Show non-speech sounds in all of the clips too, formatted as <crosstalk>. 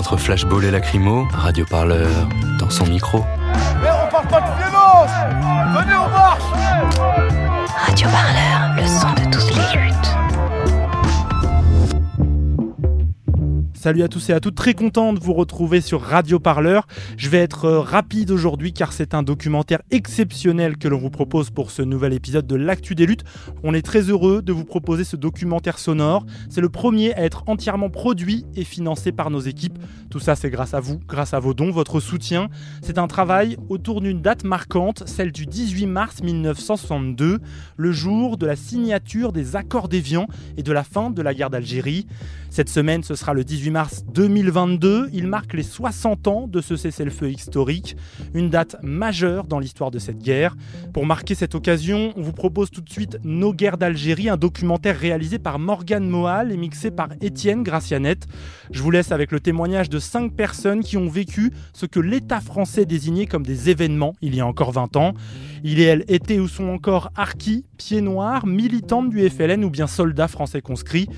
Entre flashball et lacrymo, Radio Parleur dans son micro. Mais on parle pas de violence Venez, on marche! Radio Parleur, Salut à tous et à toutes, très content de vous retrouver sur Radio Parleur. Je vais être euh, rapide aujourd'hui car c'est un documentaire exceptionnel que l'on vous propose pour ce nouvel épisode de l'Actu des luttes. On est très heureux de vous proposer ce documentaire sonore. C'est le premier à être entièrement produit et financé par nos équipes. Tout ça c'est grâce à vous, grâce à vos dons, votre soutien. C'est un travail autour d'une date marquante, celle du 18 mars 1962, le jour de la signature des accords d'Évian et de la fin de la guerre d'Algérie. Cette semaine, ce sera le 18 mars 2022. Il marque les 60 ans de ce cessez-le-feu historique, une date majeure dans l'histoire de cette guerre. Pour marquer cette occasion, on vous propose tout de suite Nos guerres d'Algérie, un documentaire réalisé par Morgane Mohal et mixé par Étienne Gracianette. Je vous laisse avec le témoignage de cinq personnes qui ont vécu ce que l'État français désignait comme des événements il y a encore 20 ans. Il et elle étaient ou sont encore harkis, pieds noirs, militantes du FLN ou bien soldats français conscrits.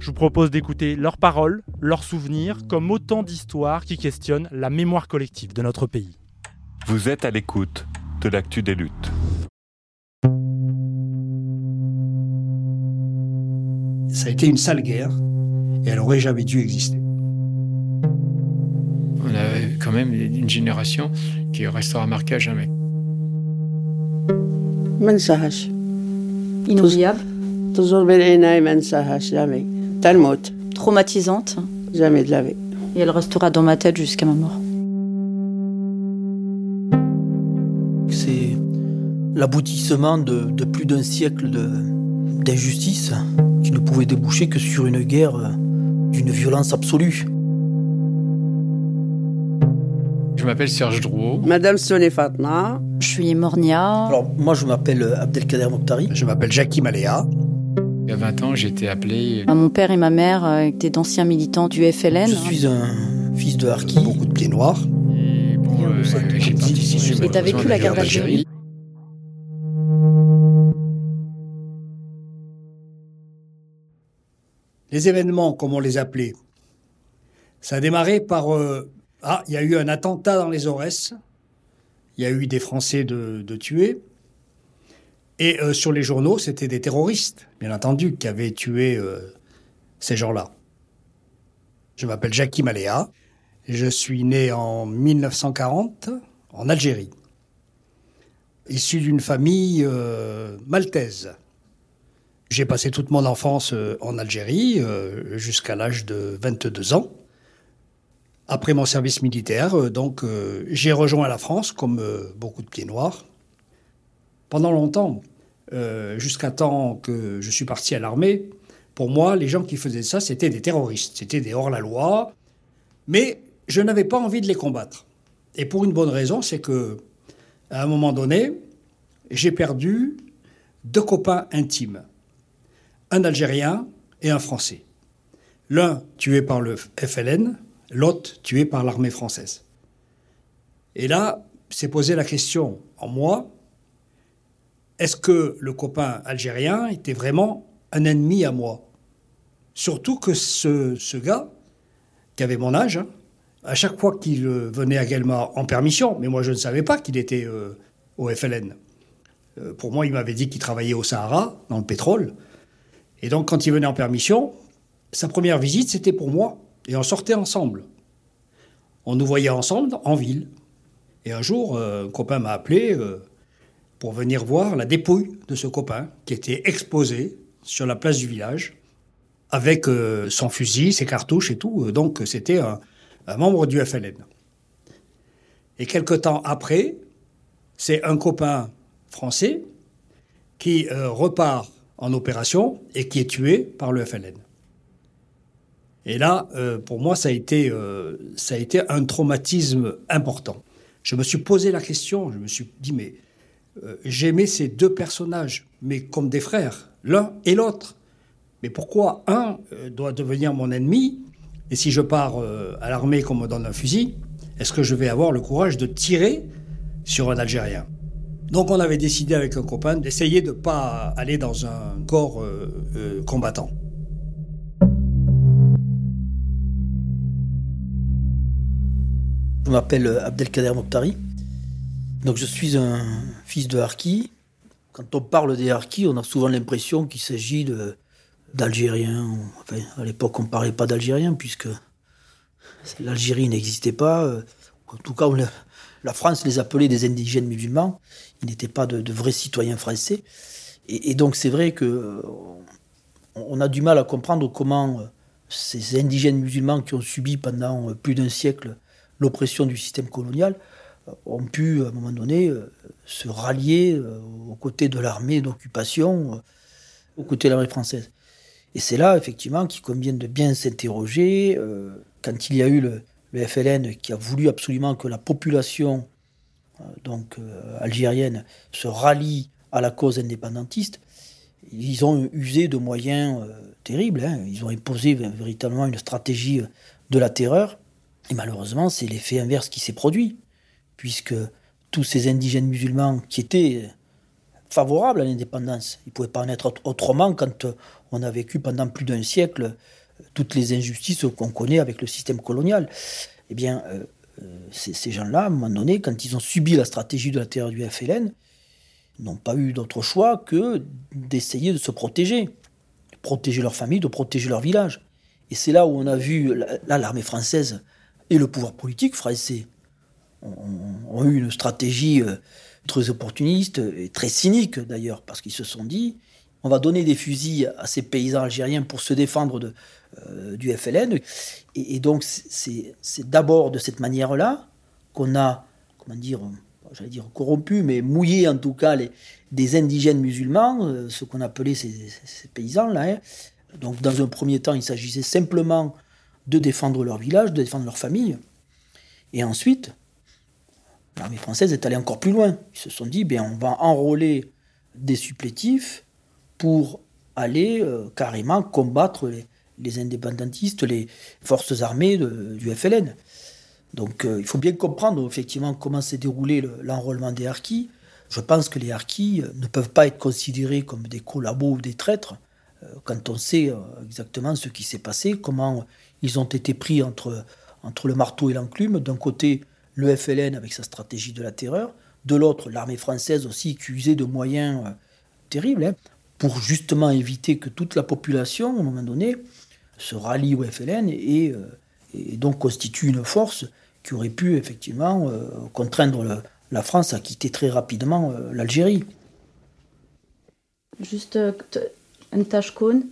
Je vous propose d'écouter leurs paroles, leurs souvenirs, comme autant d'histoires qui questionnent la mémoire collective de notre pays. Vous êtes à l'écoute de l'actu des luttes. Ça a été une sale guerre et elle aurait jamais dû exister. On a quand même une génération qui restera marquée à jamais. Toujours jamais. Talmud. Traumatisante Jamais de la vie. Et elle restera dans ma tête jusqu'à ma mort. C'est l'aboutissement de, plus d'un siècle d'injustice qui ne pouvait déboucher que sur une guerre euh, d'une violence absolue. Je m'appelle Serge Drouot. Madame Solé Fatna. Je suis Mornia. Alors, moi, je m'appelle Abdelkader Moktari. Je m'appelle Jackie Maléa. Il y a 20 ans, j'ai été appelé. Mon père et ma mère euh, étaient d'anciens militants du FLN. Je suis un fils de harki. Beaucoup de pieds noirs. Et bon, euh, j'ai participé. Et t'as vécu la guerre d'Algérie Les événements, comme on les appelait, ça a démarré par... euh, ah, il y a eu un attentat dans les Aurès. Il y a eu des Français de, de tués. Et euh, sur les journaux, c'était des terroristes, bien entendu, qui avaient tué euh, ces gens-là. Je m'appelle Jackie Maléa. Je suis né en 1940 en Algérie. Issu d'une famille euh, maltaise. J'ai passé toute mon enfance en Algérie jusqu'à l'âge de 22 ans. Après mon service militaire, donc j'ai rejoint la France comme beaucoup de pieds noirs. Pendant longtemps, euh, jusqu'à temps que je suis parti à l'armée, pour moi, les gens qui faisaient ça, c'était des terroristes, c'était des hors-la-loi. Mais je n'avais pas envie de les combattre. Et pour une bonne raison, c'est que à un moment donné, j'ai perdu deux copains intimes un Algérien et un Français. L'un tué par le FLN, l'autre tué par l'armée française. Et là, s'est posé la question en moi, est-ce que le copain algérien était vraiment un ennemi à moi? Surtout que ce, gars, qui avait mon âge, hein, à chaque fois qu'il euh, venait à Guelma en permission, mais moi je ne savais pas qu'il était euh, au FLN. Euh, pour moi, il m'avait dit qu'il travaillait au Sahara, dans le pétrole. Et donc, quand il venait en permission, sa première visite, c'était pour moi. Et on sortait ensemble. on nous voyait ensemble en ville. Et un jour, un copain m'a appelé pour venir voir la dépouille de ce copain qui était exposé sur la place du village avec euh, son fusil, ses cartouches et tout. Donc c'était un, membre du FLN. Et quelque temps après, c'est un copain français qui repart en opération et qui est tué par le FLN. Et là, pour moi, ça a, été, ça a été un traumatisme important. Je me suis posé la question, je me suis dit, mais euh, j'aimais ces deux personnages, mais comme des frères, l'un et l'autre. Mais pourquoi un euh, doit devenir mon ennemi Et si je pars euh, à l'armée qu'on me donne un fusil, est-ce que je vais avoir le courage de tirer sur un Algérien? Donc on avait décidé avec un copain d'essayer de ne pas aller dans un corps combattant. Je m'appelle Abdelkader Mokhtari. Donc je suis un fils de Harki. Quand on parle des Harkis, on a souvent l'impression qu'il s'agit d'Algériens. À l'époque, on ne parlait pas d'Algériens puisque l'Algérie n'existait pas. En tout cas, la France les appelait des indigènes musulmans. Ils n'étaient pas de, vrais citoyens français. Et, donc c'est vrai que on a du mal à comprendre comment ces indigènes musulmans qui ont subi pendant plus d'un siècle l'oppression du système colonial, euh, ont pu, à un moment donné, euh, se rallier euh, aux côtés de l'armée d'occupation, aux côtés de l'armée française. Et c'est là, effectivement, qu'il convient de bien s'interroger. quand il y a eu le, FLN qui a voulu absolument que la population donc, algérienne se rallie à la cause indépendantiste, ils ont usé de moyens terribles. Hein. Ils ont imposé véritablement une stratégie de la terreur et malheureusement, c'est l'effet inverse qui s'est produit, puisque tous ces indigènes musulmans qui étaient favorables à l'indépendance, ils ne pouvaient pas en être autrement quand on a vécu pendant plus d'un siècle toutes les injustices qu'on connaît avec le système colonial. Eh bien, euh, euh, ces, gens-là, à un moment donné, quand ils ont subi la stratégie de la terreur du FLN, n'ont pas eu d'autre choix que d'essayer de se protéger, de protéger leur famille, de protéger leur village. Et c'est là où on a vu, l'armée française et le pouvoir politique français ont, eu une stratégie euh, très opportuniste et très cynique d'ailleurs, parce qu'ils se sont dit on va donner des fusils à ces paysans algériens pour se défendre de, euh, du FLN. Et, donc c'est d'abord de cette manière-là qu'on a, comment dire, j'allais dire corrompu, mais mouillé en tout cas les, des indigènes musulmans, euh, ce qu'on appelait ces, paysans-là. Hein. Donc dans un premier temps, il s'agissait simplement de défendre leur village, de défendre leur famille. Et ensuite, l'armée française est allée encore plus loin. Ils se sont dit, ben, on va enrôler des supplétifs pour aller euh, carrément combattre les, indépendantistes, les forces armées du FLN. Donc euh, il faut bien comprendre effectivement comment s'est déroulé l'enrôlement des harkis. Je pense que les harkis ne peuvent pas être considérés comme des collabos ou des traîtres euh, quand on sait exactement ce qui s'est passé, comment ils ont été pris entre, entre le marteau et l'enclume. D'un côté, le FLN avec sa stratégie de la terreur, de l'autre l'armée française aussi qui usait de moyens euh, terribles hein, pour justement éviter que toute la population, à un moment donné, se rallie au FLN euh, et, donc constitue une force qui aurait pu effectivement euh, contraindre la France à quitter très rapidement l'Algérie. Juste un tashkoun,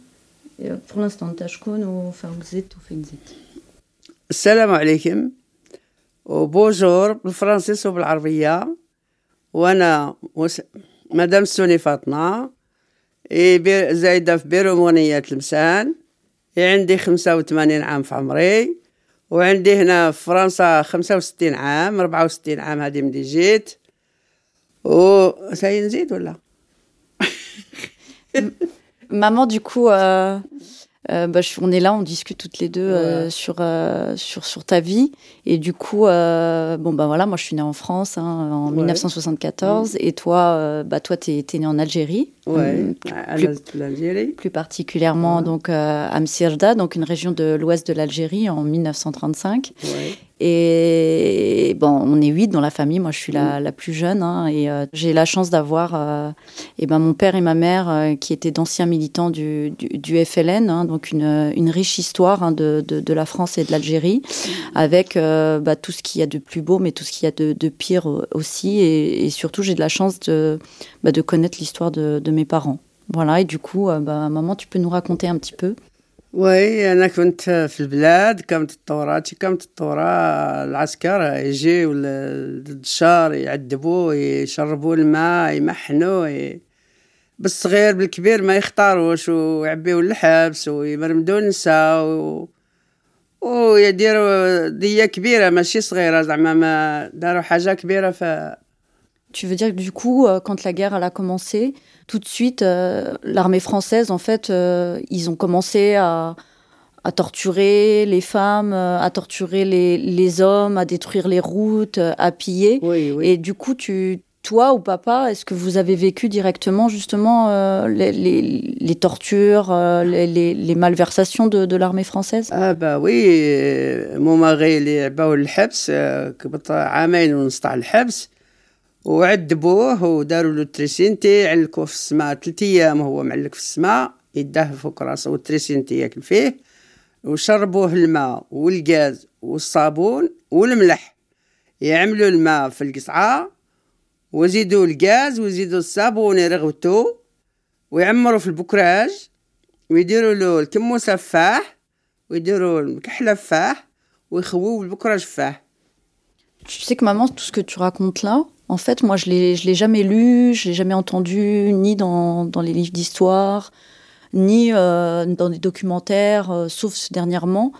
pour l'instant, tashkoun ou faouzit ou fenzit. Salam alaikum. وبونجور بالفرنسيس وبالعربية وأنا مدام سوني فاطمة زايدة في بيرومونية تلمسان عندي خمسة وثمانين عام في عمري. وعندي هنا في فرنسا خمسة وستين عام ربعة وستين عام هذه ملي جيت. و نزيد ولا؟ <laughs> Maman, du euh, euh, bah, on est là, on discute toutes les deux euh, sur, sur, sur ta vie. Et du coup, bon, bah voilà, moi je suis née en France hein, en 1974. Et toi, bah, toi, tu es, née en Algérie. Ouais, plus, plus particulièrement donc, à Msirda, donc une région de l'ouest de l'Algérie en 1935. Et bon, on est huit dans la famille. Moi, je suis la, la plus jeune. Hein, et euh, j'ai la chance d'avoir euh, et ben, mon père et ma mère euh, qui étaient d'anciens militants du, du, du FLN. Hein, donc, une, une, riche histoire hein, de, de, de, la France et de l'Algérie, avec bah, tout ce qu'il y a de plus beau, mais tout ce qu'il y a de, de pire aussi. Et, et surtout, j'ai de la chance de, bah, de connaître l'histoire de, de mes parents. Voilà. Et du coup, bah, maman, tu peux nous raconter un petit peu? وي أنا كنت في البلاد كانت الثوره كانت الثوره العسكر يجيو للدشار يعذبوه يشربوا الماء يمحنوا بالصغير بالكبير ما يختاروش ويعبيو الحبس ويمرمدوا النساء و... ويديروا دية كبيرة ماشي صغيرة زعما ما داروا حاجة كبيرة ف Tu veux dire que du coup, euh, quand la guerre elle a commencé, tout de suite, euh, l'armée française, en fait, euh, ils ont commencé à, à, torturer les femmes, euh, à torturer les, les, hommes, à détruire les routes, euh, à piller. Oui, oui. Et du coup, tu, toi ou papa, est-ce que vous avez vécu directement justement euh, les, les, les, tortures, les, les, malversations de, de l'armée française Ah bah oui, mon mari اللي عباو الحبس كبط عامين ونص تاع الحبس وعذبوه وداروا له التريسينتي علقوه في السماء ثلاث أيام وهو معلق في السماء يداه فوق راسه والتريسينتي ياكل فيه وشربوه الماء والغاز والصابون والملح. يعملوا الماء في القصعة ويزيدوا الغاز ويزيدوا الصابون يرغوتو ويعمروا في البكراج ويديروا له الكمو سفاح ويديروا المكحلة فاح ويخووه بالبكراج فاح. Tu sais que maman, tout ce que tu racontes là, En fait, moi, je l'ai, je l'ai jamais lu, je l'ai jamais entendu, ni dans, dans les livres d'histoire, ni euh, dans des documentaires, euh, sauf dernièrement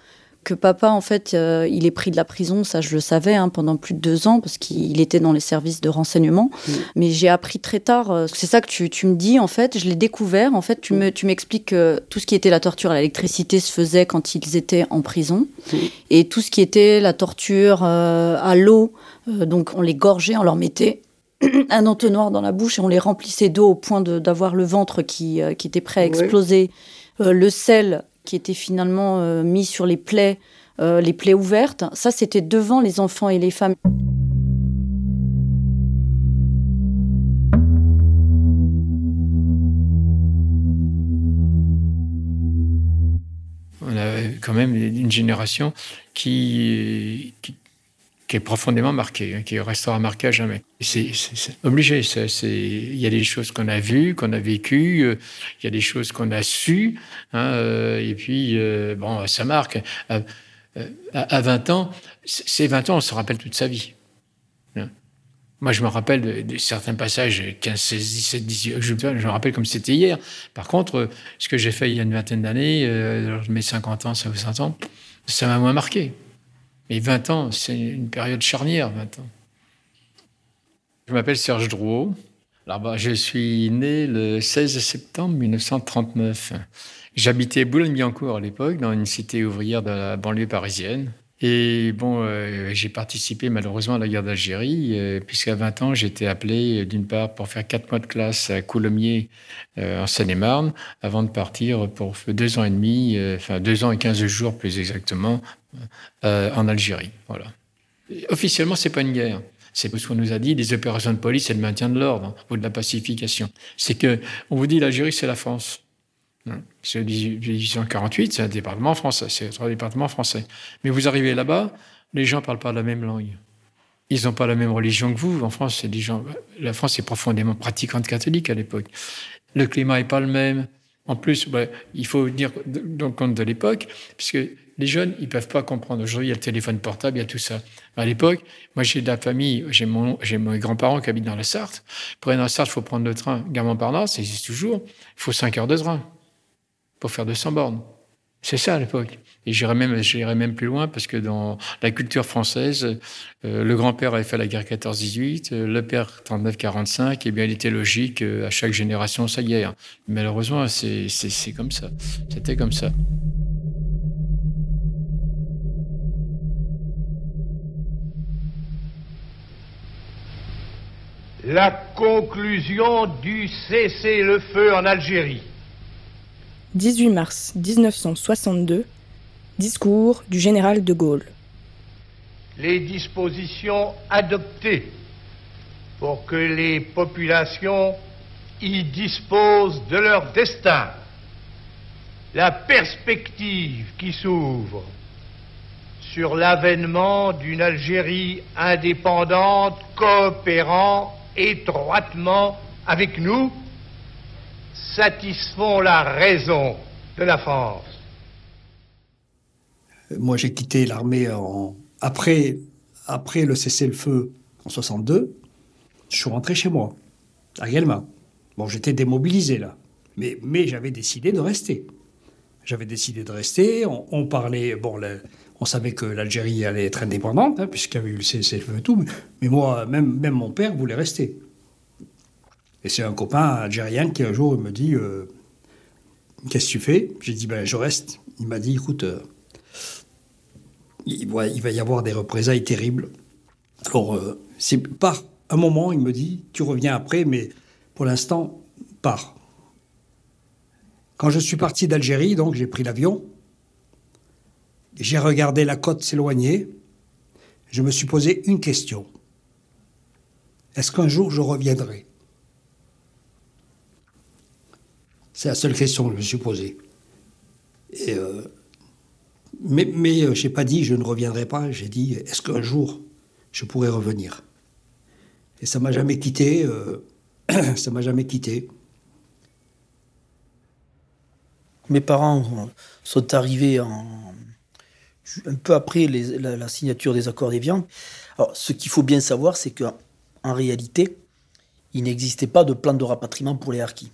que papa, en fait, euh, il est pris de la prison, ça je le savais, hein, pendant plus de deux ans, parce qu'il était dans les services de renseignement. Mmh. Mais j'ai appris très tard, euh, c'est ça que tu, tu, me dis, en fait, je l'ai découvert. En fait, tu, me, tu m'expliques que tout ce qui était la torture à l'électricité se faisait quand ils étaient en prison. Mmh. Et tout ce qui était la torture euh, à l'eau, donc on les gorgeait, on leur mettait <clears throat> un entonnoir dans la bouche et on les remplissait d'eau au point d'avoir le ventre qui, qui était prêt à exploser. Oui. le sel qui était finalement euh, mis sur les plaies, euh, les plaies ouvertes. Ça, c'était devant les enfants et les femmes. On a quand même une génération qui, qui, qui est profondément marquée, hein, qui restera marquée à jamais. C'est obligé. Il y a des choses qu'on a vues, qu'on a vécues, euh, il y a des choses qu'on a sues, hein, euh, et puis, euh, bon, ça marque. À, à 20 ans, ces 20 ans, on se rappelle toute sa vie. Hein. Moi, je me rappelle de, de, certains passages, 15, 16, 17, 18, je, je me rappelle comme c'était hier. Par contre, ce que j'ai fait il y a une vingtaine d'années, euh, mes 50 ans, 60 ans, ça m'a moins marqué. Mais 20 ans, c'est une période charnière, 20 ans. Je m'appelle Serge Drouot. Alors, bah, je suis né le 16 septembre 1939. J'habitais Boulogne-Billancourt à l'époque, dans une cité ouvrière de la banlieue parisienne. Et bon, euh, j'ai participé malheureusement à la guerre d'Algérie, euh, puisqu'à 20 ans, j'étais appelé d'une part pour faire quatre mois de classe à Coulommiers, euh, en Seine-et-Marne, avant de partir pour deux ans et demi, euh, enfin deux ans et quinze jours plus exactement, euh, en Algérie. Voilà. Officiellement, c'est pas une guerre. C'est ce qu'on nous a dit, des opérations de police et de maintien de l'ordre ou de la pacification. C'est que on vous dit l'Algérie, c'est la France. C'est 1848, c'est un département français, c'est un département français. Mais vous arrivez là-bas, les gens ne parlent pas la même langue. Ils n'ont pas la même religion que vous. En France. La France est profondément pratiquante catholique à l'époque. Le climat n'est pas le même. En plus, il faut tenir compte de l'époque, puisque les jeunes, ils peuvent pas comprendre. Aujourd'hui, il y a le téléphone portable, il y a tout ça. À l'époque, moi, j'ai de la famille, j'ai mon, j'ai mes grands-parents qui habitent dans la Sarthe. Pour aller dans la Sarthe, il faut prendre le train Guermantes-Parnasse, ça existe toujours. Il faut 5 heures de train pour faire 200 bornes. C'est ça à l'époque. Et j'irais même, même plus loin parce que dans la culture française, euh, le grand-père avait fait la guerre 14-18, euh, le père 39-45, et bien il était logique euh, à chaque génération sa guerre. Malheureusement, c'est, c'est comme ça. C'était comme ça. La conclusion du cessez-le-feu en Algérie. 18 mars 1962, discours du général de Gaulle. les dispositions adoptées pour que les populations y disposent de leur destin. La perspective qui s'ouvre sur l'avènement d'une Algérie indépendante coopérant étroitement avec nous satisfont la raison de la France. Moi, j'ai quitté l'armée après, après le cessez-le-feu en 62. Je suis rentré chez moi, à Guelma. Bon, j'étais démobilisé là, mais, mais j'avais décidé de rester. J'avais décidé de rester. On, parlait, bon, on savait que l'Algérie allait être indépendante, hein, puisqu'il y avait eu le cessez-le-feu et tout. Mais moi, même, même mon père voulait rester. Et c'est un copain algérien qui un jour me dit euh, Qu'est-ce que tu fais? J'ai dit ben, Je reste. Il m'a dit Écoute, euh, il, va, y avoir des représailles terribles. Alors, euh, c'est par un moment, il me dit Tu reviens après, mais pour l'instant, pars. Quand je suis parti d'Algérie, donc j'ai pris l'avion, j'ai regardé la côte s'éloigner, je me suis posé une question. Est-ce qu'un jour je reviendrai? C'est la seule question que je me suis posée. Euh, mais euh, je n'ai pas dit je ne reviendrai pas, j'ai dit est-ce qu'un jour je pourrais revenir? Et ça m'a jamais quitté, euh, <clears throat> ça m'a jamais quitté. Mes parents sont arrivés un peu après la, signature des accords d'Évian. Alors, ce qu'il faut bien savoir, c'est qu'en réalité, il n'existait pas de plan de rapatriement pour les harkis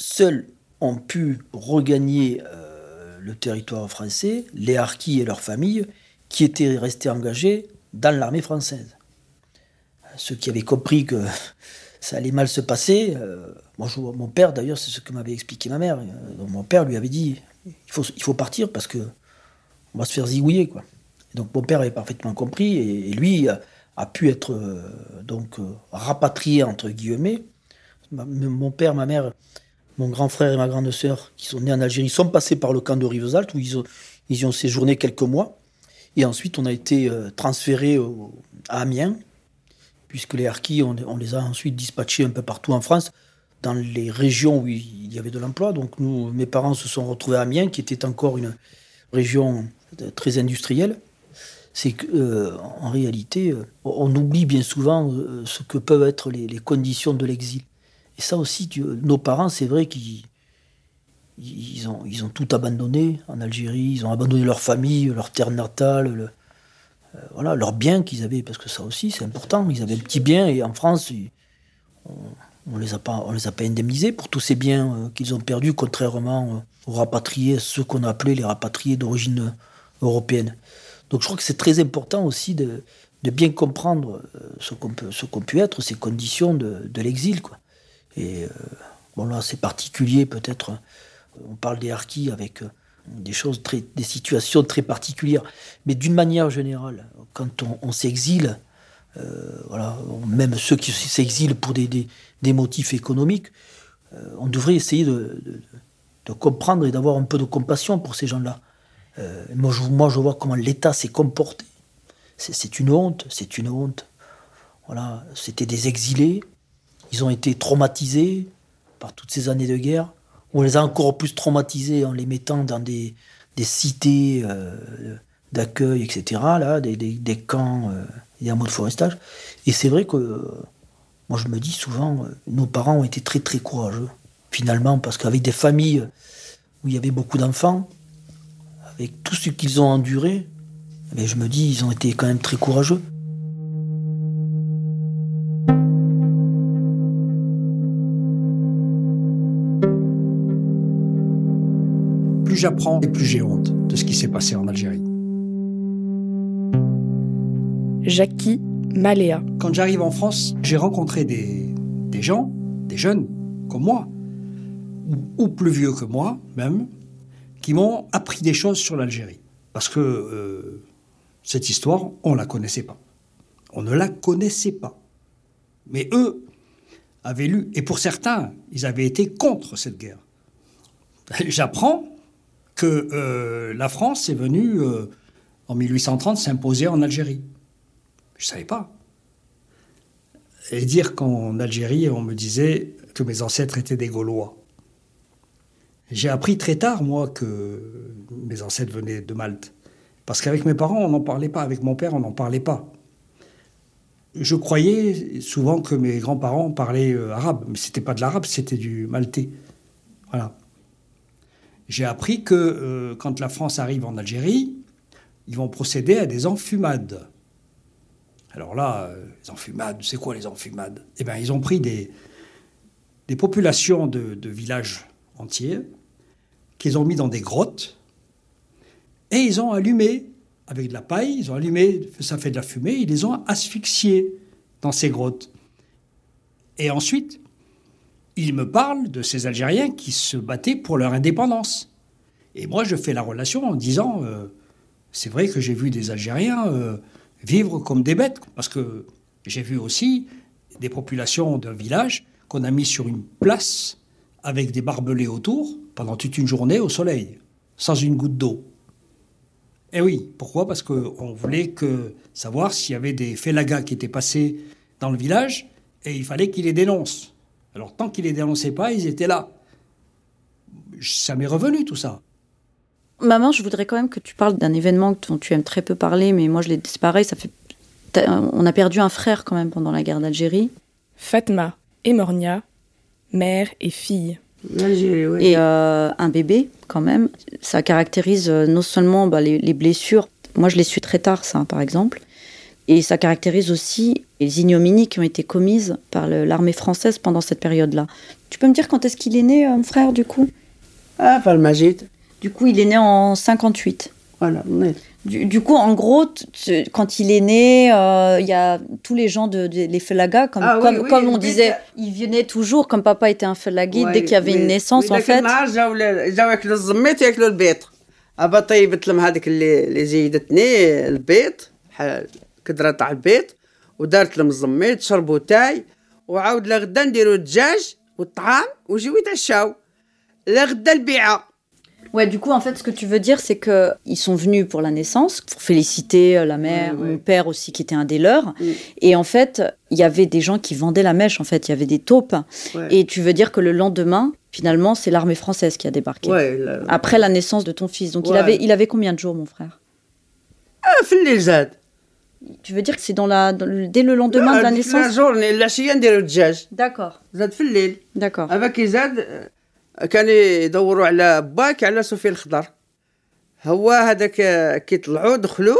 seuls ont pu regagner euh, le territoire français les harkis et leurs familles qui étaient restés engagés dans l'armée française. Ceux qui avaient compris que <laughs> ça allait mal se passer, euh, mon père d'ailleurs, c'est ce que m'avait expliqué ma mère. Euh, mon père lui avait dit il faut, il faut partir parce que on va se faire zigouiller. Quoi. donc mon père avait parfaitement compris et, lui a, pu être donc rapatrié entre guillemets. mon père, ma mère mon grand frère et ma grande sœur, qui sont nés en Algérie, sont passés par le camp de Rivesaltes, où ils ont, ils ont séjourné quelques mois. Et ensuite, on a été euh, transférés à Amiens, puisque les harkis, on, les a ensuite dispatchés un peu partout en France, dans les régions où il y avait de l'emploi. Donc, mes parents se sont retrouvés à Amiens, qui était encore une région euh, très industrielle. C'est qu'en euh, réalité, on oublie bien souvent ce que peuvent être les conditions de l'exil. Et ça aussi, nos parents, c'est vrai qu'ils ils ont, tout abandonné en Algérie, ils ont abandonné leur famille, leur terre natale, euh, voilà, leurs biens qu'ils avaient, parce que ça aussi c'est important, ils avaient un petit bien et en France, on ne les, a pas, on les a pas indemnisés pour tous ces biens euh, qu'ils ont perdus, contrairement euh, aux rapatriés, ceux qu'on a appelés les rapatriés d'origine européenne. Donc je crois que c'est très important aussi de, bien comprendre ce qu'on peut, peut être, ces conditions de, de l'exil. quoi. Et euh, bon, là, c'est particulier, peut-être. On parle des harkis avec euh, des choses très, des situations très particulières. Mais d'une manière générale, quand on, s'exile, euh, voilà, même ceux qui s'exilent pour des, des, motifs économiques, on devrait essayer de, de, comprendre et d'avoir un peu de compassion pour ces gens-là. moi, je, moi, je vois comment l'État s'est comporté. C'est une honte, c'est une honte. Voilà, c'était des exilés. Ils ont été traumatisés par toutes ces années de guerre. On les a encore plus traumatisés en les mettant dans des, cités euh, d'accueil, etc., là, des, camps, euh, des hameaux de forestage. Et c'est vrai que, moi je me dis souvent, euh, nos parents ont été très très courageux, finalement, parce qu'avec des familles où il y avait beaucoup d'enfants, avec tout ce qu'ils ont enduré, mais je me dis, ils ont été quand même très courageux. J'apprends et plus j'ai honte de ce qui s'est passé en Algérie. Jackie Maléa. Quand j'arrive en France, j'ai rencontré des, des gens, des jeunes comme moi, ou, plus vieux que moi même, qui m'ont appris des choses sur l'Algérie. Parce que euh, cette histoire, on ne la connaissait pas. On ne la connaissait pas. Mais eux avaient lu, et pour certains, ils avaient été contre cette guerre. <laughs> J'apprends que euh, la France est venue euh, en 1830, s'imposer en Algérie. Je ne savais pas. Et dire qu'en Algérie, on me disait que mes ancêtres étaient des Gaulois. J'ai appris très tard, moi, que mes ancêtres venaient de Malte. Parce qu'avec mes parents, on n'en parlait pas. Avec mon père, on n'en parlait pas. Je croyais souvent que mes grands-parents parlaient euh, arabe, mais c'était pas de l'arabe, c'était du maltais. Voilà. J'ai appris que euh, quand la France arrive en Algérie, ils vont procéder à des enfumades. Alors là, euh, les enfumades, c'est quoi les enfumades? Eh bien, ils ont pris des, populations de, de villages entiers, qu'ils ont mis dans des grottes, et ils ont allumé avec de la paille, ils ont allumé, ça fait de la fumée, ils les ont asphyxiés dans ces grottes. Et ensuite, ils me parlent de ces Algériens qui se battaient pour leur indépendance. Et moi, je fais la relation en disant, euh, c'est vrai que j'ai vu des Algériens euh, vivre comme des bêtes, parce que j'ai vu aussi des populations d'un village qu'on a mis sur une place avec des barbelés autour pendant toute une journée au soleil, sans une goutte d'eau. Eh oui, pourquoi? Parce qu'on voulait savoir s'il y avait des félagas qui étaient passés dans le village et il fallait qu'ils les dénoncent. Alors tant qu'ils les dénonçaient pas, ils étaient là. Ça m'est revenu tout ça. Maman, je voudrais quand même que tu parles d'un événement dont tu aimes très peu parler, mais moi je l'ai disparu. Ça fait, on a perdu un frère quand même pendant la guerre d'Algérie. Fatma et Mornia, mère et fille. Et euh, un bébé, quand même, ça caractérise euh, non seulement bah, les, blessures, moi je l'ai su très tard, ça, par exemple, et ça caractérise aussi les ignominies qui ont été commises par l'armée française pendant cette période-là. Tu peux me dire quand est-ce qu'il est né, euh, mon frère, du coup? Ah, Falmagit. Du coup, il est né en 58. Voilà, du, coup, en gros, quand il est né, euh, il y a tous les gens de, les felagas, comme, ah comme, comme on disait, ils venaient toujours, comme papa était un felagui, dès qu'il y avait une naissance, en fait. جاو ياكلوا الزميت ياكلوا البيض ابا طيبت لهم هذيك اللي اللي زيدتني البيض كدره تاع البيض ودارت لهم الزميت شربوا تاي وعاود لغدا نديروا الدجاج والطعام ويجيو يتعشاو لغدا البيعه Ouais, du coup, en fait, ce que tu veux dire, c'est que ils sont venus pour la naissance, pour féliciter euh, la mère, mon père aussi, qui était un des leurs. Mm. Et en fait, il y avait des gens qui vendaient la mèche, en fait, il y avait des taupes. Et tu veux dire que le lendemain, finalement, c'est l'armée française qui a débarqué. Après la naissance de ton fils. Donc, il, avait, il avait combien de jours, mon frère Ah, tu veux dire que c'est dans la, dès le lendemain de la naissance D'accord. D'accord. كان يدوروا على باك على سفي الخضر هو هذاك كي طلعوا دخلوا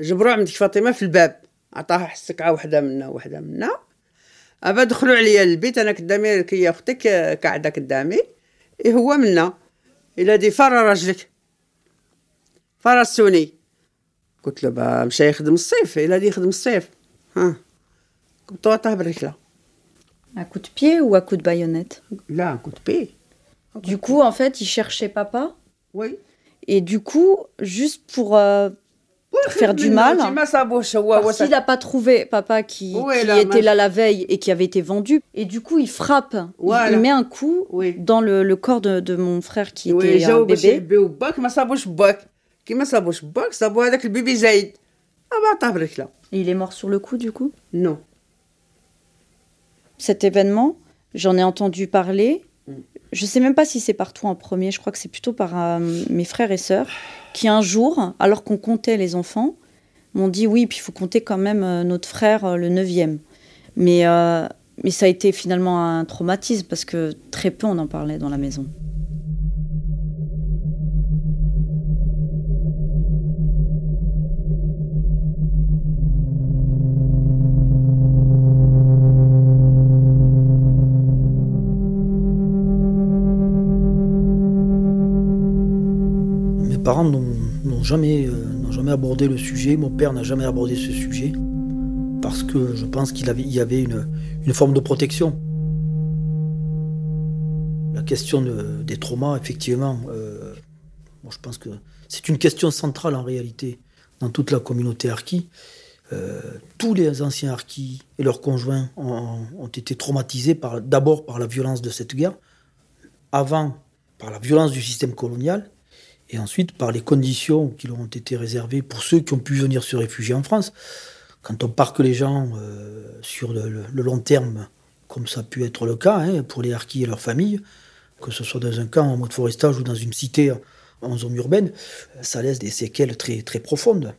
جبروا عند فاطمه في الباب عطاها حسكعه وحده منا وحده منا ابا دخلوا عليا للبيت أنا قدامي كي أختك قاعدة قدامي إيه هو منا إلى دي فرا رجلك فرستوني قلت له با مشى يخدم الصيف الى دي يخدم الصيف ها قلت عطاه بالركله Un coup de pied ou un coup de baïonnette Là, un coup de pied. Du coup, en fait, il cherchait papa. Oui. Et du coup, juste pour, euh, faire du mal, s'il n'a pas trouvé papa qui, était là la veille et qui avait été vendu, et du coup, il frappe, il, met un coup dans le, corps de, mon frère qui était un bébé. Et il est mort sur le coup, du coup? Non. Cet événement, j'en ai entendu parler je sais même pas si c'est par toi en premier, je crois que c'est plutôt par euh, mes frères et sœurs, qui un jour, alors qu'on comptait les enfants, m'ont dit oui, puis il faut compter quand même euh, notre frère, euh, le neuvième. Mais, mais ça a été finalement un traumatisme parce que très peu on en parlait dans la maison. Parents n'ont jamais, euh, abordé le sujet, mon père n'a jamais abordé ce sujet, parce que je pense qu'il y avait une, forme de protection. La question des traumas, effectivement, euh, je pense que c'est une question centrale en réalité dans toute la communauté harki. Euh, tous les anciens harkis et leurs conjoints ont été traumatisés d'abord par la violence de cette guerre, avant par la violence du système colonial, et ensuite par les conditions qui leur ont été réservées pour ceux qui ont pu venir se réfugier en France. Quand on parque les gens euh, sur le, long terme, comme ça a pu être le cas hein, pour les harkis et leurs familles, que ce soit dans un camp en mode forestage ou dans une cité en zone urbaine, ça laisse des séquelles très, très profondes.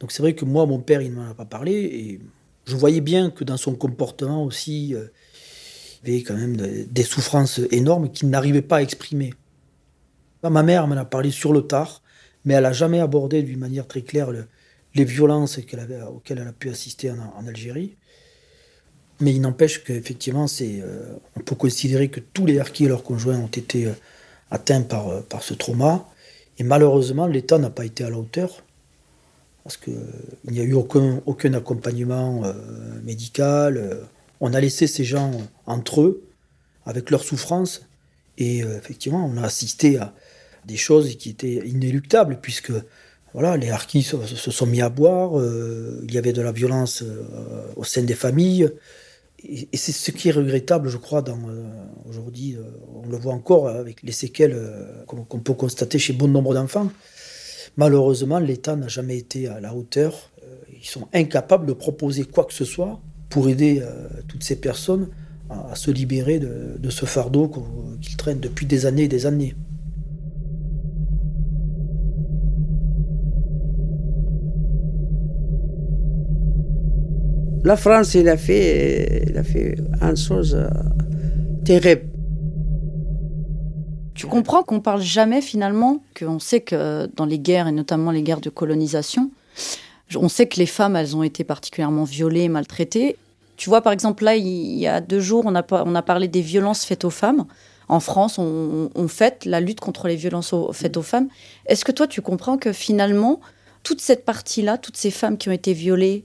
Donc c'est vrai que moi, mon père, il ne m'en a pas parlé, et je voyais bien que dans son comportement aussi, euh, il y avait quand même des souffrances énormes qu'il n'arrivait pas à exprimer. Ma mère m'en a parlé sur le tard, mais elle n'a jamais abordé d'une manière très claire les violences auxquelles elle a pu assister en, Algérie. Mais il n'empêche qu'effectivement, euh, on peut considérer que tous les harkis et leurs conjoints ont été euh, atteints par, euh, par ce trauma. Et malheureusement, l'État n'a pas été à la hauteur. Parce qu'il n'y a eu aucun, aucun accompagnement médical. On a laissé ces gens entre eux, avec leurs souffrances. Et effectivement, on a assisté à, des choses qui étaient inéluctables, puisque voilà, les harkis se, sont mis à boire, euh, il y avait de la violence euh, au sein des familles. Et, c'est ce qui est regrettable, je crois, euh, aujourd'hui, on le voit encore avec les séquelles qu'on, peut constater chez bon nombre d'enfants. Malheureusement, l'État n'a jamais été à la hauteur. ils sont incapables de proposer quoi que ce soit pour aider toutes ces personnes à, se libérer de ce fardeau qu'ils traînent depuis des années et des années. La France, il a fait, il a fait une chose euh, terrible. Tu comprends qu'on parle jamais finalement, qu'on sait que dans les guerres, et notamment les guerres de colonisation, on sait que les femmes, elles ont été particulièrement violées, maltraitées. Tu vois, par exemple, là, il y a deux jours, on a, parlé des violences faites aux femmes. En France, on, fait la lutte contre les violences faites aux femmes. Est-ce que toi, tu comprends que finalement, toute cette partie-là, toutes ces femmes qui ont été violées,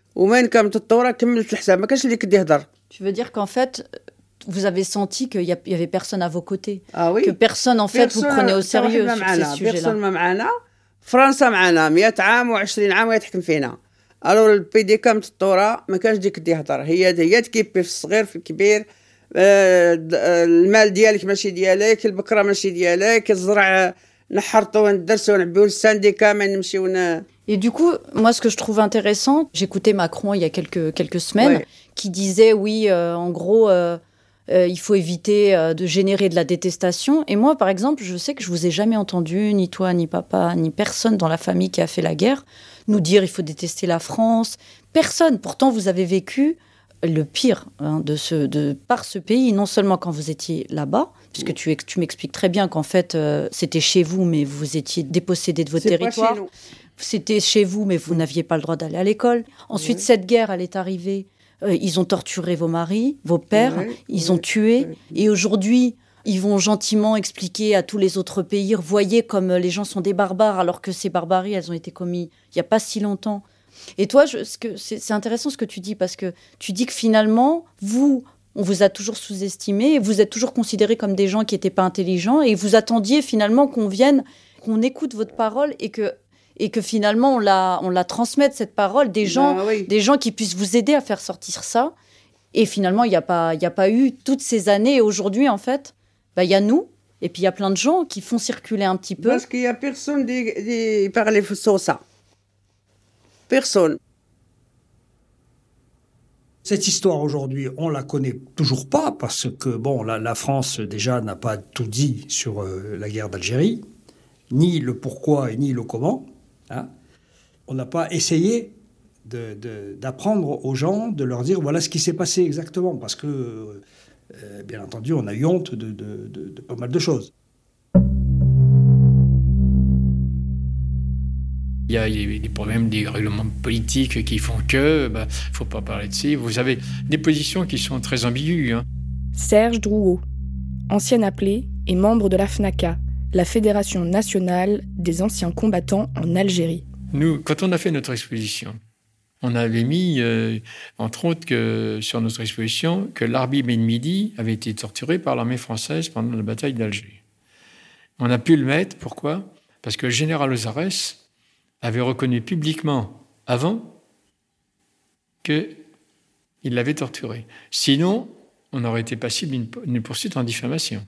Tu veux dire qu'en fait, vous avez senti qu'il n'y avait personne à vos côtés. Ah oui. Que personne, en fait, vous prenait au sérieux sur ces sujets-là. فرنسا معنا 100 عام و20 عام يتحكم فينا ألو البي دي كام الطوره ما كانش ديك تهضر هي هي تكيبي في الصغير في الكبير المال ديالك ماشي ديالك البكره ماشي ديالك الزرع نحرطو وندرسو ونعبيو السانديكا ما نمشيو Et du coup, moi, ce que je trouve intéressant, j'écoutais Macron il y a quelques, quelques semaines, qui disait, oui, euh, en gros, euh, euh, il faut éviter de générer de la détestation. Et moi, par exemple, je sais que je vous ai jamais entendu, ni toi, ni papa, ni personne dans la famille qui a fait la guerre, nous dire il faut détester la France. Personne. Pourtant, vous avez vécu le pire hein, de ce, de, par ce pays, non seulement quand vous étiez là-bas, puisque tu, tu m'expliques très bien qu'en fait, c'était chez vous, mais vous étiez dépossédé de votre territoire c'était chez vous, mais vous n'aviez pas le droit d'aller à l'école. Ensuite, cette guerre, elle est arrivée. Euh, ils ont torturé vos maris, vos pères, ils ont tué. Et aujourd'hui, ils vont gentiment expliquer à tous les autres pays, voyez comme les gens sont des barbares, alors que ces barbaries, elles ont été commises il n'y a pas si longtemps. Et toi, c'est intéressant ce que tu dis, parce que tu dis que finalement, vous, on vous a toujours sous-estimé, vous êtes toujours considérés comme des gens qui n'étaient pas intelligents, et vous attendiez finalement qu'on vienne, qu'on écoute votre parole, et que et que finalement on la, on la transmette cette parole des gens, bah des gens qui puissent vous aider à faire sortir ça. Et finalement, il n'y a, pas, y a pas eu toutes ces années. Et aujourd'hui, en fait, bah, il y a nous, et puis il y a plein de gens qui font circuler un petit peu. Parce qu'il n'y a personne qui parle sur ça. Personne. Cette histoire aujourd'hui, on la connaît toujours pas parce que bon, la, la France déjà n'a pas tout dit sur euh, la guerre d'Algérie, ni le pourquoi et ni le comment. Hein. on n'a pas essayé d'apprendre aux gens, de leur dire voilà ce qui s'est passé exactement, parce que, euh, bien entendu, on a eu honte de, pas mal de choses. Il y a des problèmes, des règlements politiques qui font que, il bah, ne faut pas parler de ça. Vous avez des positions qui sont très ambiguës. Hein. Serge Drouot, ancien appelé et membre de la FNACA, la Fédération nationale des anciens combattants en Algérie. Nous, quand on a fait notre exposition, on avait mis, euh, entre autres, que, sur notre exposition, que l'Arbi Ben Midi avait été torturé par l'armée française pendant la bataille d'Alger. On a pu le mettre, pourquoi? Parce que le général Ozares avait reconnu publiquement, avant, qu'il l'avait torturé. Sinon, on aurait été passible d'une poursuite en diffamation.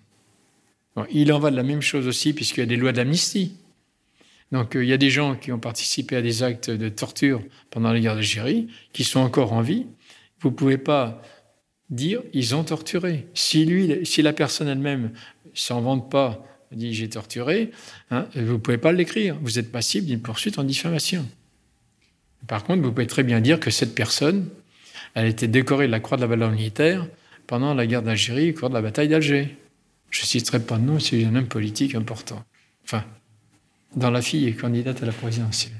Il en va de la même chose aussi, puisqu'il y a des lois d'amnistie. Donc euh, il y a des gens qui ont participé à des actes de torture pendant la guerre d'Algérie, qui sont encore en vie. Vous ne pouvez pas dire ils ont torturé. Si la personne elle-même s'en vante pas, dit j'ai torturé, hein, vous ne pouvez pas l'écrire. Vous êtes passible d'une poursuite en diffamation. Par contre, vous pouvez très bien dire que cette personne, elle a été décorée de la croix de la valeur militaire pendant la guerre d'Algérie au cours de la bataille d'Alger. Je ne citerai pas de nom, c'est un homme politique important. Enfin, dans la fille est candidate à la présidentielle.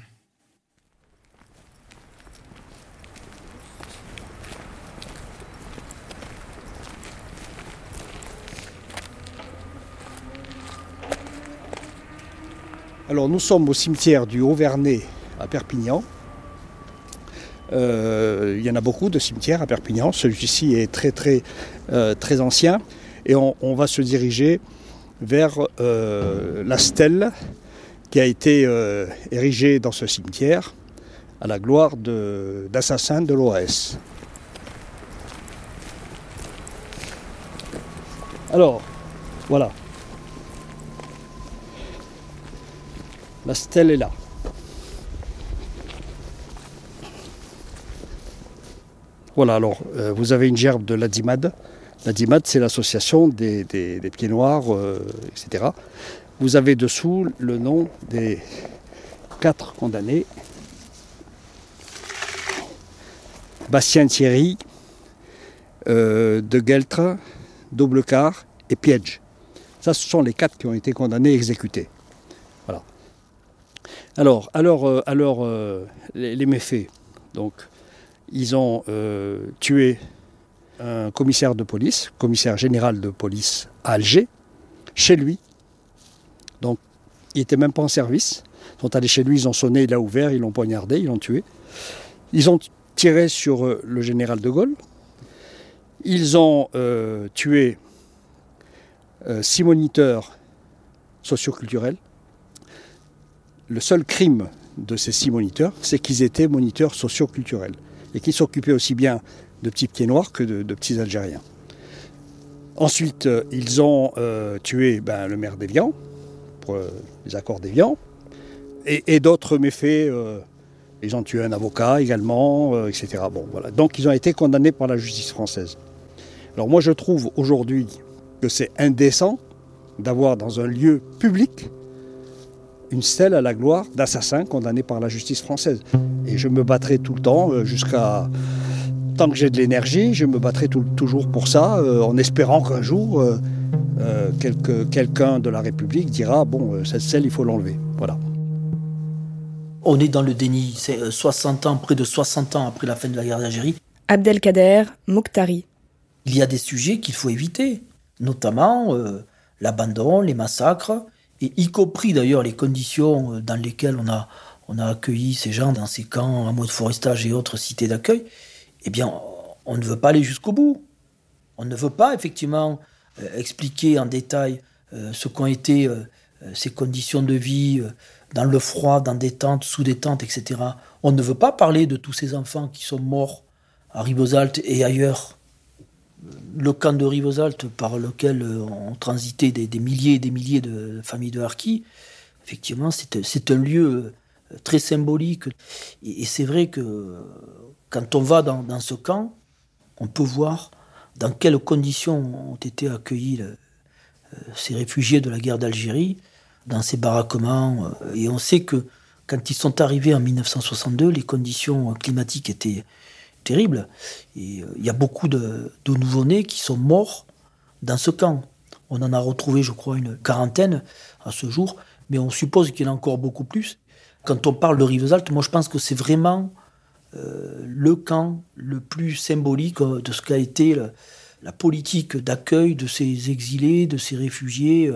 Alors nous sommes au cimetière du Haut-Vernay à Perpignan. Euh, il y en a beaucoup de cimetières à Perpignan. Celui-ci est très très euh, très ancien et on, va se diriger vers euh, la stèle qui a été euh, érigé dans ce cimetière à la gloire d'assassins de, l'OAS. Alors, voilà. La stèle est là. Voilà, alors euh, vous avez une gerbe de l'Adimad. L'Adimad, c'est l'association des, pieds noirs, euh, etc. Vous avez dessous le nom des quatre condamnés. Bastien Thierry, euh, De Geltre, Double Car et Piège. Ça, ce sont les quatre qui ont été condamnés et exécutés. Voilà. Alors, alors, euh, euh, les, méfaits. Donc, ils ont tué un commissaire de police, commissaire général de police à Alger, chez lui, donc, il n'était même pas en service. Ils sont allés chez lui, ils ont sonné, il a ouvert, ils l'ont poignardé, ils l'ont tué. Ils ont tiré sur euh, le général de Gaulle. Ils ont euh, tué euh, six moniteurs socioculturels. Le seul crime de ces six moniteurs, c'est qu'ils étaient moniteurs socioculturels et qu'ils s'occupaient aussi bien de petits pieds noirs que de, petits Algériens. Ensuite, ils ont tué ben, le maire d'Evian, euh, les accords d'Évian, et, d'autres méfaits. Euh, ils ont tué un avocat également, euh, etc. Bon, voilà. Donc ils ont été condamnés par la justice française. Alors moi je trouve aujourd'hui que c'est indécent d'avoir dans un lieu public une stèle à la gloire d'assassins condamnés par la justice française. Et je me battrai tout le temps jusqu'à... Tant que j'ai de l'énergie, je me battrai toujours pour ça, en espérant qu'un jour euh, quelqu'un de la République dira bon, euh, cette selle, il faut l'enlever. Voilà. On est dans le déni. C'est 60 euh, ans, près de 60 ans après la fin de la guerre d'Algérie. Abdelkader Mokhtari. Il y a des sujets qu'il faut éviter, notamment l'abandon, les massacres, et y compris d'ailleurs les conditions dans lesquelles on a, on a accueilli ces gens dans ces camps, en mode forestage et autres cités d'accueil. Eh bien, on ne veut pas aller jusqu'au bout. On ne veut pas effectivement euh, expliquer en détail euh, ce qu'ont été euh, ces conditions de vie dans le froid, dans des tentes, sous des tentes, etc. On ne veut pas parler de tous ces enfants qui sont morts à Rivesaltes et ailleurs. Le camp de Rivesaltes par lequel ont transité des, milliers et des milliers de familles de Harkis, effectivement, c'est un lieu très symbolique. Et, c'est vrai que quand on va dans, ce camp, on peut voir dans quelles conditions ont été accueillis euh, ces réfugiés de la guerre d'Algérie, dans ces baraquements. Euh, et on sait que quand ils sont arrivés en 1962, les conditions climatiques étaient terribles. Et euh, il y a beaucoup de, nouveau-nés qui sont morts dans ce camp. On en a retrouvé, je crois, une quarantaine à ce jour, mais on suppose qu'il y en a encore beaucoup plus. Quand on parle de Rivesaltes, moi je pense que c'est vraiment le camp le plus symbolique euh, de ce qu'a été la politique d'accueil de ces exilés, de ces réfugiés.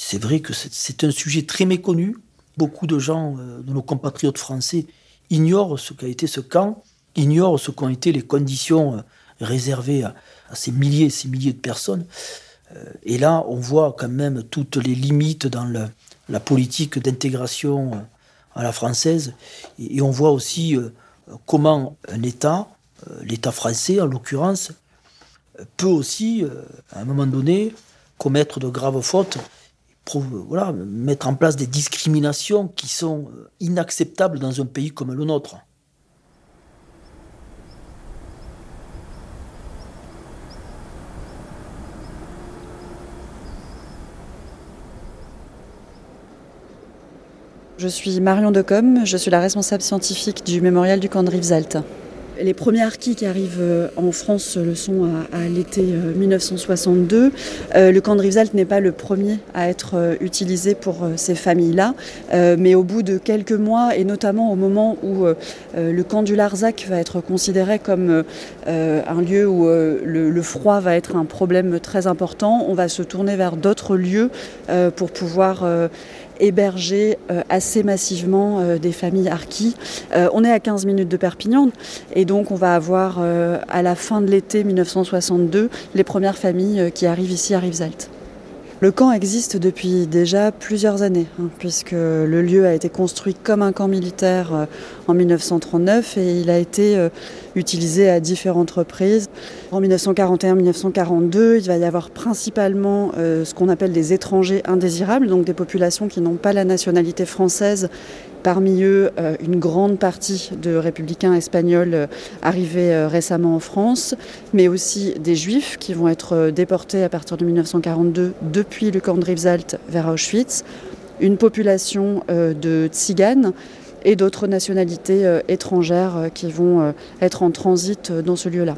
C'est vrai que c'est un sujet très méconnu. Beaucoup de gens, euh, de nos compatriotes français, ignorent ce qu'a été ce camp, ignorent ce qu'ont été les conditions euh, réservées à, ces milliers et ces milliers de personnes. Euh, et là, on voit quand même toutes les limites dans la politique d'intégration à la française. Et, on voit aussi comment un État, l'État français en l'occurrence, peut aussi, à un moment donné, commettre de graves fautes voilà, mettre en place des discriminations qui sont euh, inacceptables dans un pays comme le nôtre. Je suis Marion Decom, je suis la responsable scientifique du mémorial du camp de Rivesaltes. Les premiers harkis qui arrivent euh, en France le sont à, l'été 1962. Euh, euh, le camp de Rivesaltes n'est pas le premier à être utilisé pour ces familles-là, mais au bout de quelques mois, et notamment au moment où le camp du Larzac va être considéré comme un lieu où le, froid va être un problème très important, on va se tourner vers d'autres lieux pour pouvoir héberger euh, assez massivement euh, des familles harkis. Euh, on est à 15 minutes de Perpignan et donc on va avoir à la fin de l'été 1962 les premières familles qui arrivent ici à Rivesaltes. Le camp existe depuis déjà plusieurs années, hein, puisque le lieu a été construit comme un camp militaire euh, en 1939 et il a été euh, utilisé à différentes reprises. En 1941-1942, il va y avoir principalement euh, ce qu'on appelle des étrangers indésirables, donc des populations qui n'ont pas la nationalité française Parmi eux, euh, une grande partie de républicains espagnols euh, arrivés euh, récemment en France, mais aussi des juifs qui vont être déportés à partir de 1942 depuis le camp de Rivesaltes vers Auschwitz, une population de tziganes et d'autres nationalités étrangères qui vont être en transit dans ce lieu-là.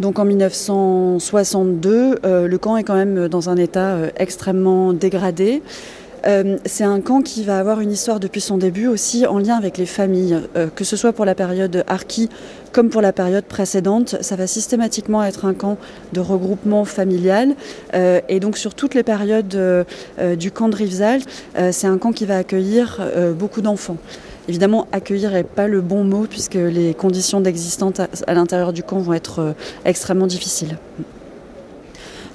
Donc en 1962, le camp est quand même dans un état extrêmement dégradé. Euh, c'est un camp qui va avoir une histoire depuis son début aussi en lien avec les familles, euh, que ce soit pour la période Harki comme pour la période précédente. Ça va systématiquement être un camp de regroupement familial. Euh, et donc sur toutes les périodes du camp de Rivesaltes, c'est un camp qui va accueillir beaucoup d'enfants. Évidemment, accueillir n'est pas le bon mot puisque les conditions d'existence à l'intérieur du camp vont être extrêmement difficiles.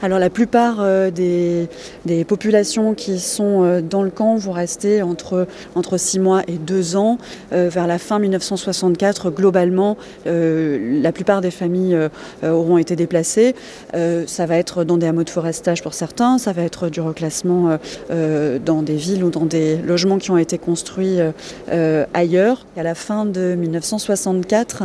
Alors la plupart euh, des, populations qui sont euh, dans le camp vont rester entre, entre 6 mois et 2 ans. Euh, vers la fin 1964, globalement, la plupart des familles auront été déplacées. ça va être dans des hameaux de forestage pour certains, ça va être du reclassement dans des villes ou dans des logements qui ont été construits ailleurs. À la fin de 1964,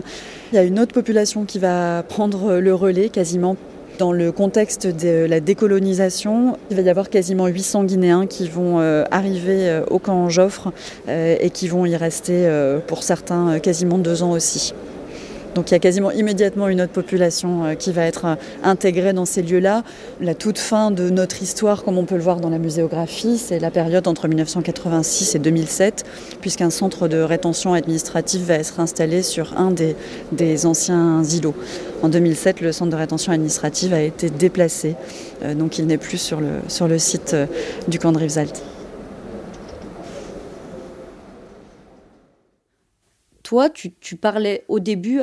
il y a une autre population qui va prendre le relais quasiment dans le contexte de la décolonisation, il va y avoir quasiment 800 Guinéens qui vont euh, arriver euh, au camp Joffre euh, et qui vont y rester pour certains quasiment deux ans aussi. Donc il y a quasiment immédiatement une autre population euh, qui va être euh, intégrée dans ces lieux-là. La toute fin de notre histoire, comme on peut le voir dans la muséographie, c'est la période entre 1986 et 2007, puisqu'un centre de rétention administrative va être installé sur un des, des anciens îlots. En 2007, le centre de rétention administrative a été déplacé, euh, donc il n'est plus sur le, sur le site du camp de Rivesaltes. Toi, tu, tu, parlais au début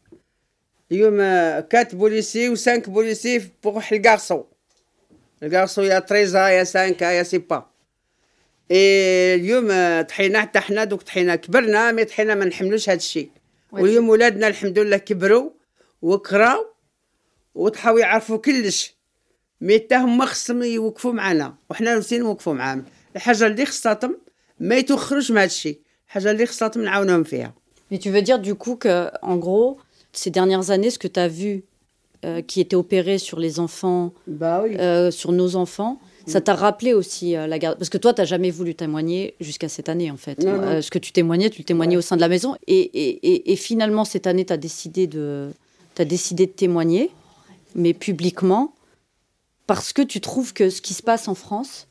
اليوم 4 بوليسي و 5 بوليسي بوغ الكارسون الكارسون يا 13 يا 5 يا سي با إي اليوم طحينا حتى حنا دوك طحينا كبرنا مي طحينا ما نحملوش هذا الشيء. واليوم ولادنا الحمد لله كبروا وكراو وطحاو يعرفوا كلش. مي حتى هما خصهم يوقفوا معنا وحنا نسين نوقفوا معاهم. الحاجة اللي خصاتهم ما يتوخروش من هذا الشيء. الحاجة اللي خصاتهم نعاونوهم فيها. Mais tu veux dire du coup que, en gros, ces dernières années, ce que tu as vu euh, qui était opéré sur les enfants, bah euh, sur nos enfants, Ça t'a rappelé aussi la guerre. Parce que toi, tu n'as jamais voulu témoigner jusqu'à cette année, en fait. ce que tu témoignais, tu le témoignais au sein de la maison. Et, et, et, finalement, cette année, tu as, décidé de, as décidé de témoigner, mais publiquement, parce que tu trouves que ce qui se passe en France,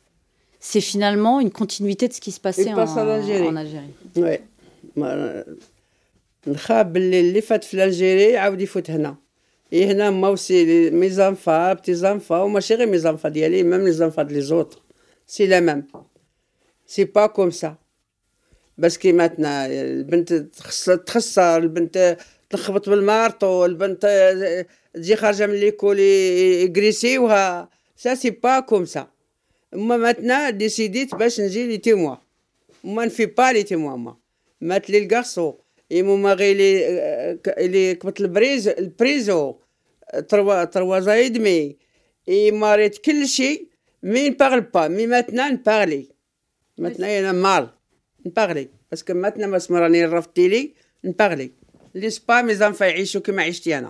c'est finalement une continuité de ce qui se passait en, Algérie. en Algérie. Oui. نخاف باللي اللي فات في الجيري عاود يفوت هنا. اي هنا ما وسي مي زانفا بتي زانفا وماشي غير مي زانفا ديالي ميم لي زانفا لي زوتر. سي لا ميم. سي با كوم سا. باسكو ماتنا البنت تخسر البنت تلخبط بالمارطو البنت تجي خارجة من ليكول يغريسيوها سا سي با كوم سا. ما ماتنا ديسيديت باش نجي لي تيموا ما نفي با لي تيموا ما مات لي الكارسو Et mon mari, il est, il est comme le prison, trois, trois ans et demi. Et il m'arrête tout mais il ne parle pas. Mais maintenant, il parle. Maintenant, il a mal. Il parle. Parce que maintenant, ma smarani raftili, il parle. Laisse pas mes enfants vivre comme je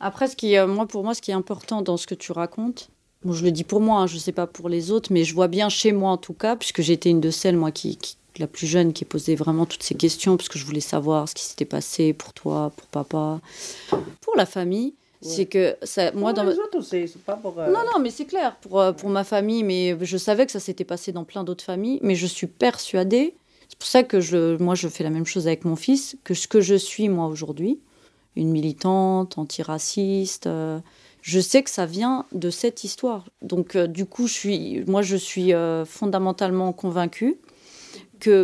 Après, ce qui, moi, pour moi, ce qui est important dans ce que tu racontes, bon, je le dis pour moi, hein, je ne sais pas pour les autres, mais je vois bien chez moi en tout cas, puisque j'étais une de celles, moi, qui, qui la plus jeune qui posait vraiment toutes ces questions parce que je voulais savoir ce qui s'était passé pour toi, pour papa, pour la famille. C'est que ça, moi dans les autres aussi, c'est pas pour. Euh, non non, mais c'est clair pour euh, pour ma famille, mais je savais que ça s'était passé dans plein d'autres familles, mais je suis persuadée. C'est pour ça que je, moi, je fais la même chose avec mon fils, que ce que je suis moi aujourd'hui, une militante antiraciste. Euh, je sais que ça vient de cette histoire. Donc, du coup, je suis, moi, je suis fondamentalement convaincue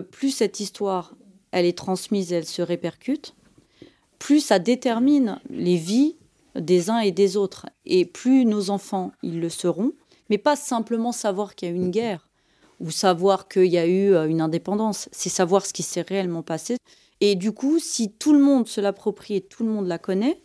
plus cette histoire elle est transmise elle se répercute, plus ça détermine les vies des uns et des autres. Et plus nos enfants, ils le seront, mais pas simplement savoir qu'il y a eu une guerre ou savoir qu'il y a eu euh, une indépendance, c'est savoir ce qui s'est réellement passé. Et du coup, si tout le monde se l'approprie et tout le monde la connaît,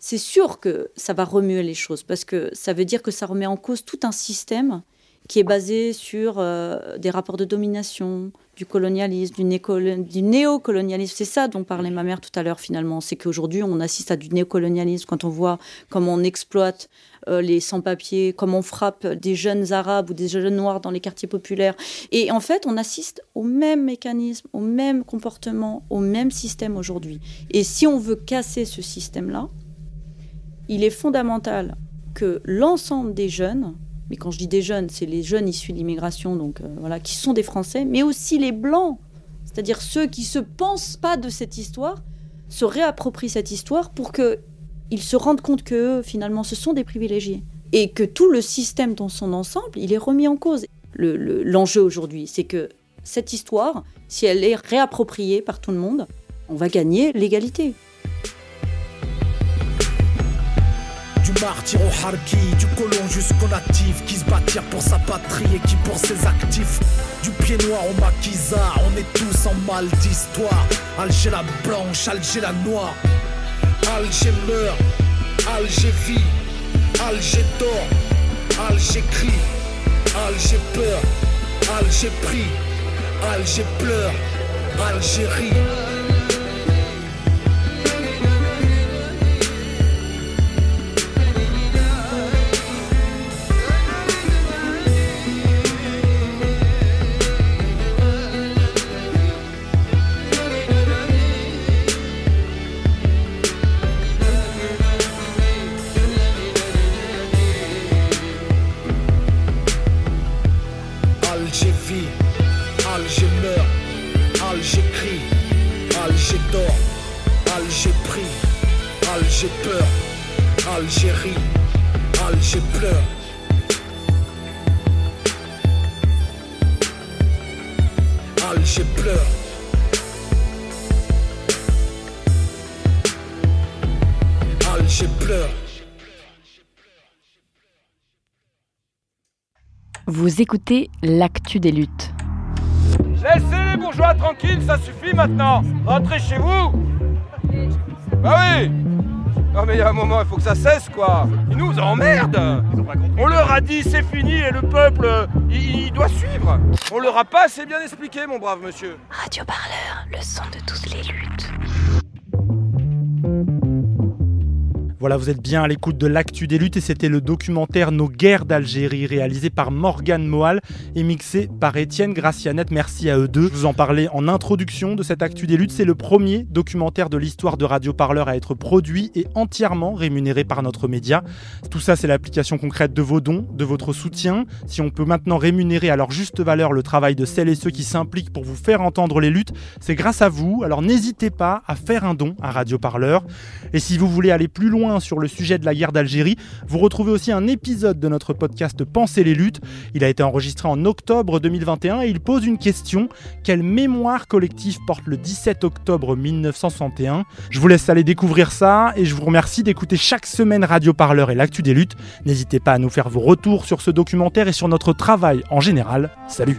c'est sûr que ça va remuer les choses, parce que ça veut dire que ça remet en cause tout un système qui est basé sur euh, des rapports de domination, du colonialisme, du, néocolonialisme. C'est ça dont parlait ma mère tout à l'heure finalement. C'est qu'aujourd'hui, on assiste à du néocolonialisme quand on voit comment on exploite euh, les sans-papiers, comment on frappe des jeunes arabes ou des jeunes noirs dans les quartiers populaires. Et en fait, on assiste au même mécanisme, au même comportement, au même système aujourd'hui. Et si on veut casser ce système-là, il est fondamental que l'ensemble des jeunes, mais quand je dis des jeunes, c'est les jeunes issus de l'immigration, donc euh, voilà, qui sont des Français, mais aussi les blancs, c'est-à-dire ceux qui se pensent pas de cette histoire, se réapproprient cette histoire pour que ils se rendent compte que finalement, ce sont des privilégiés et que tout le système dans son ensemble, il est remis en cause. L'enjeu aujourd'hui, c'est que cette histoire, si elle est réappropriée par tout le monde, on va gagner l'égalité. Du martyr au harki, du colon jusqu'au natif Qui se bâtir pour sa patrie et qui pour ses actifs. Du pied noir au maquisard, on est tous en mal d'histoire. Alger la blanche, Alger la noire. Alger meurt, Alger vit, Alger dort, Alger crie, Alger peur, Alger prie, Alger pleure, Algérie Vous écoutez l'actu des luttes. Laissez les bourgeois tranquilles, ça suffit maintenant. Rentrez chez vous. Bah oui. Non mais il y a un moment, il faut que ça cesse quoi. Ils nous emmerdent. On leur a dit c'est fini et le peuple, il, doit suivre. On leur a pas assez bien expliqué, mon brave monsieur. Radio Parleur, le son de toutes les luttes. Voilà, vous êtes bien à l'écoute de l'actu des luttes et c'était le documentaire Nos guerres d'Algérie réalisé par Morgane Moal et mixé par Étienne Gracianette. Merci à eux deux. Je vous en parlais en introduction de cette actu des luttes. C'est le premier documentaire de l'histoire de Radio Parleur à être produit et entièrement rémunéré par notre média. Tout ça, c'est l'application concrète de vos dons, de votre soutien. Si on peut maintenant rémunérer à leur juste valeur le travail de celles et ceux qui s'impliquent pour vous faire entendre les luttes, c'est grâce à vous. Alors n'hésitez pas à faire un don à Radio Parleur. Et si vous voulez aller plus loin, sur le sujet de la guerre d'Algérie, vous retrouvez aussi un épisode de notre podcast Penser les luttes. Il a été enregistré en octobre 2021 et il pose une question. Quelle mémoire collective porte le 17 octobre 1961 Je vous laisse aller découvrir ça et je vous remercie d'écouter chaque semaine Radio Parleur et l'actu des luttes. N'hésitez pas à nous faire vos retours sur ce documentaire et sur notre travail en général. Salut